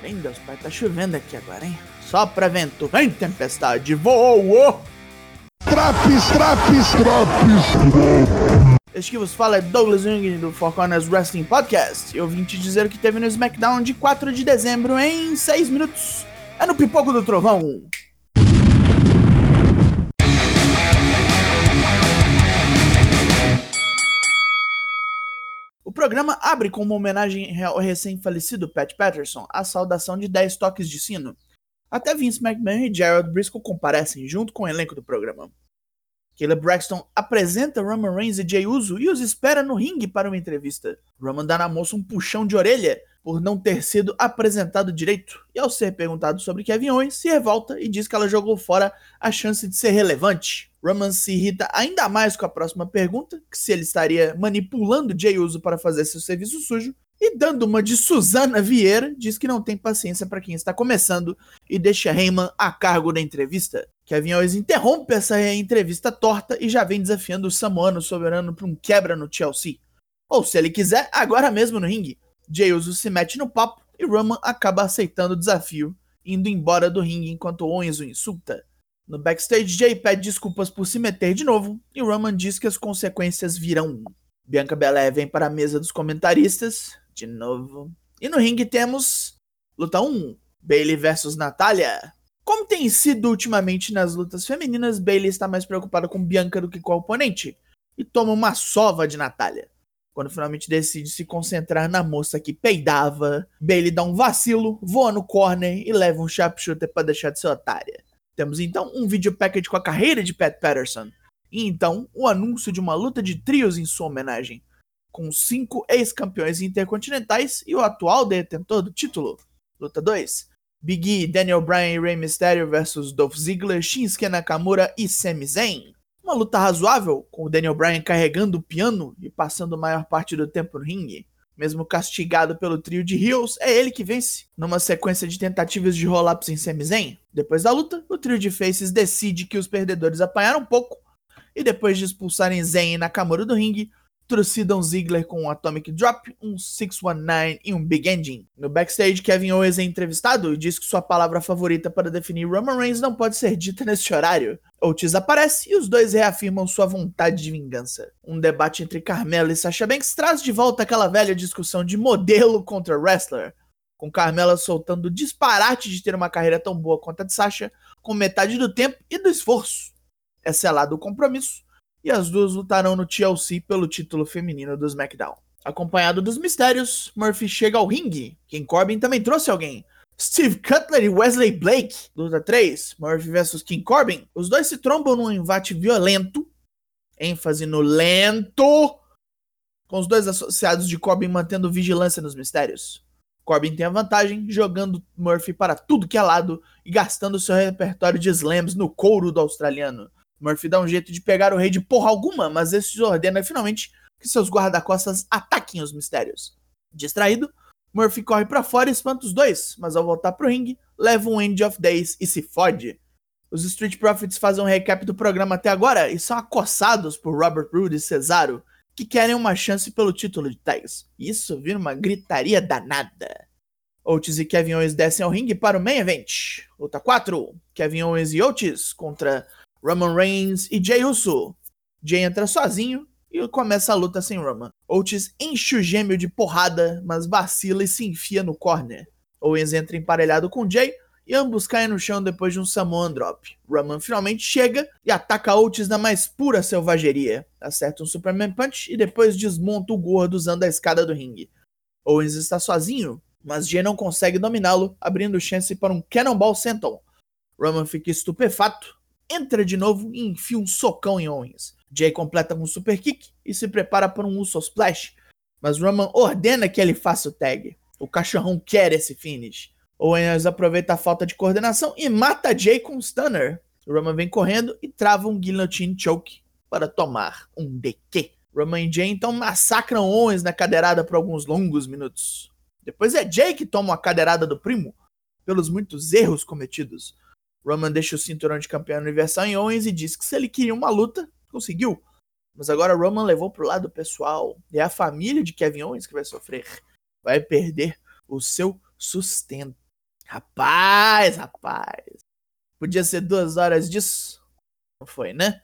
Bem, Deus, pai, tá chovendo aqui agora, hein? Sopra vento, vem tempestade, voou! Traps, traps, traps, Este que vos fala é Douglas Jung do Four Corners Wrestling Podcast. Eu vim te dizer o que teve no SmackDown de 4 de dezembro em 6 minutos. É no Pipoco do Trovão. Programa abre com uma homenagem ao recém-falecido Pat Patterson, a saudação de 10 toques de sino. Até Vince McMahon e Gerald Briscoe comparecem junto com o elenco do programa. Caleb Braxton apresenta Roman Reigns e Jey Uso e os espera no ringue para uma entrevista. Roman dá na moça um puxão de orelha por não ter sido apresentado direito, e ao ser perguntado sobre Kevin Owens, se revolta e diz que ela jogou fora a chance de ser relevante. Roman se irrita ainda mais com a próxima pergunta, que se ele estaria manipulando Jey Uso para fazer seu serviço sujo, e dando uma de Suzana Vieira, diz que não tem paciência para quem está começando e deixa Heyman a cargo da entrevista. Kevin Owens interrompe essa entrevista torta e já vem desafiando o Samoano soberano para um quebra no Chelsea. Ou se ele quiser, agora mesmo no ringue. Jey Uso se mete no papo e Roman acaba aceitando o desafio, indo embora do ringue enquanto Owens o insulta. No backstage, Jay pede desculpas por se meter de novo e Roman diz que as consequências virão. Bianca Belair vem para a mesa dos comentaristas, de novo. E no ringue temos luta 1, Bailey versus Natália. Como tem sido ultimamente nas lutas femininas, Bailey está mais preocupada com Bianca do que com o oponente e toma uma sova de Natália. Quando finalmente decide se concentrar na moça que peidava, Bailey dá um vacilo, voa no corner e leva um sharpshooter para deixar de ser otária. Temos então um vídeo package com a carreira de Pat Patterson, e então o anúncio de uma luta de trios em sua homenagem, com cinco ex-campeões intercontinentais e o atual detentor do título. Luta 2. Big E, Daniel Bryan e Rey Mysterio versus Dolph Ziggler, Shinsuke Nakamura e Sami Zayn. Uma luta razoável, com o Daniel Bryan carregando o piano e passando a maior parte do tempo no ringue. Mesmo castigado pelo trio de Heels, é ele que vence, numa sequência de tentativas de roll-ups em Sami Zayn. Depois da luta, o trio de Faces decide que os perdedores apanharam pouco, e depois de expulsarem Zayn e Nakamura do ringue, trucidam Ziggler com um Atomic Drop, um 619 e um Big Engine. No backstage, Kevin Owens é entrevistado e diz que sua palavra favorita para definir Roman Reigns não pode ser dita neste horário. Otis aparece e os dois reafirmam sua vontade de vingança. Um debate entre Carmela e Sasha Banks traz de volta aquela velha discussão de modelo contra wrestler, com Carmela soltando o disparate de ter uma carreira tão boa quanto a de Sasha, com metade do tempo e do esforço. É selado o compromisso, e as duas lutarão no TLC pelo título feminino do SmackDown. Acompanhado dos mistérios, Murphy chega ao ringue. King Corbin também trouxe alguém. Steve Cutler e Wesley Blake. Luta 3, Murphy vs King Corbin. Os dois se trombam num embate violento. ênfase no lento. Com os dois associados de Corbin mantendo vigilância nos mistérios. Corbin tem a vantagem, jogando Murphy para tudo que é lado e gastando seu repertório de slams no couro do australiano. Murphy dá um jeito de pegar o rei de porra alguma, mas esse ordena finalmente que seus guarda-costas ataquem os mistérios. Distraído, Murphy corre para fora e espanta os dois, mas ao voltar pro ringue, leva um End of Days e se fode. Os Street Profits fazem um recap do programa até agora e são acossados por Robert Roode e Cesaro, que querem uma chance pelo título de tags. Isso vira uma gritaria danada. Otis e Kevin Owens descem ao ringue para o main event. Luta 4: Kevin Owens e Otis contra Roman Reigns e Jey Uso. Jey entra sozinho e começa a luta sem Roman. Otis enche o gêmeo de porrada, mas vacila e se enfia no corner. Owens entra emparelhado com Jay e ambos caem no chão depois de um Samoan Drop. Roman finalmente chega e ataca Otis na mais pura selvageria. Acerta um Superman Punch e depois desmonta o gordo usando a escada do ringue. Owens está sozinho, mas Jay não consegue dominá-lo, abrindo chance para um Cannonball Senton. Roman fica estupefato entra de novo e enfia um socão em Owens. Jay completa com um super kick e se prepara para um Uso Splash, mas Roman ordena que ele faça o tag. O cachorrão quer esse finish. Owens aproveita a falta de coordenação e mata Jay com um stunner. Roman vem correndo e trava um guillotine choke para tomar um DQ. Roman e Jay então massacram Owens na cadeirada por alguns longos minutos. Depois é Jay que toma a cadeirada do primo pelos muitos erros cometidos. Roman deixa o cinturão de campeão universal em Owens e diz que se ele queria uma luta, conseguiu. Mas agora Roman levou pro lado pessoal. É a família de Kevin Owens que vai sofrer. Vai perder o seu sustento. Rapaz, rapaz. Podia ser duas horas disso. Não foi, né?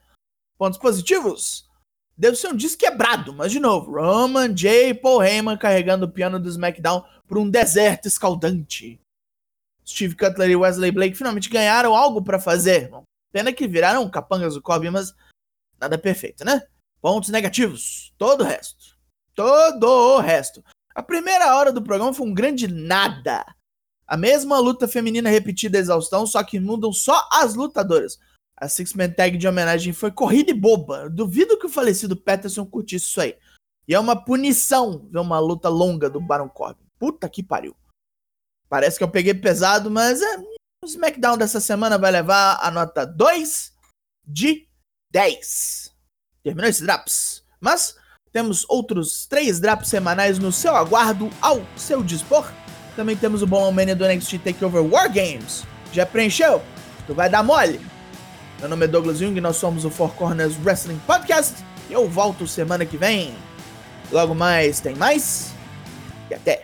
Pontos positivos? Deve ser um disco quebrado, mas de novo, Roman, e Paul Heyman carregando o piano do SmackDown por um deserto escaldante. Steve Cutler e Wesley Blake finalmente ganharam algo para fazer. Pena que viraram capangas do Corbin, mas nada perfeito, né? Pontos negativos. Todo o resto. Todo o resto. A primeira hora do programa foi um grande nada. A mesma luta feminina repetida a exaustão, só que mudam só as lutadoras. A Six Man Tag de homenagem foi corrida e boba. Duvido que o falecido Peterson curtisse isso aí. E é uma punição ver uma luta longa do Baron Corbin. Puta que pariu. Parece que eu peguei pesado, mas é, o SmackDown dessa semana vai levar a nota 2 de 10. Terminou esse Drops. Mas temos outros três Drops semanais no seu aguardo, ao seu dispor. Também temos o bom Mania do NXT TakeOver War Games. Já preencheu? Tu vai dar mole? Meu nome é Douglas Jung, nós somos o Four Corners Wrestling Podcast. Eu volto semana que vem. Logo mais tem mais. E até!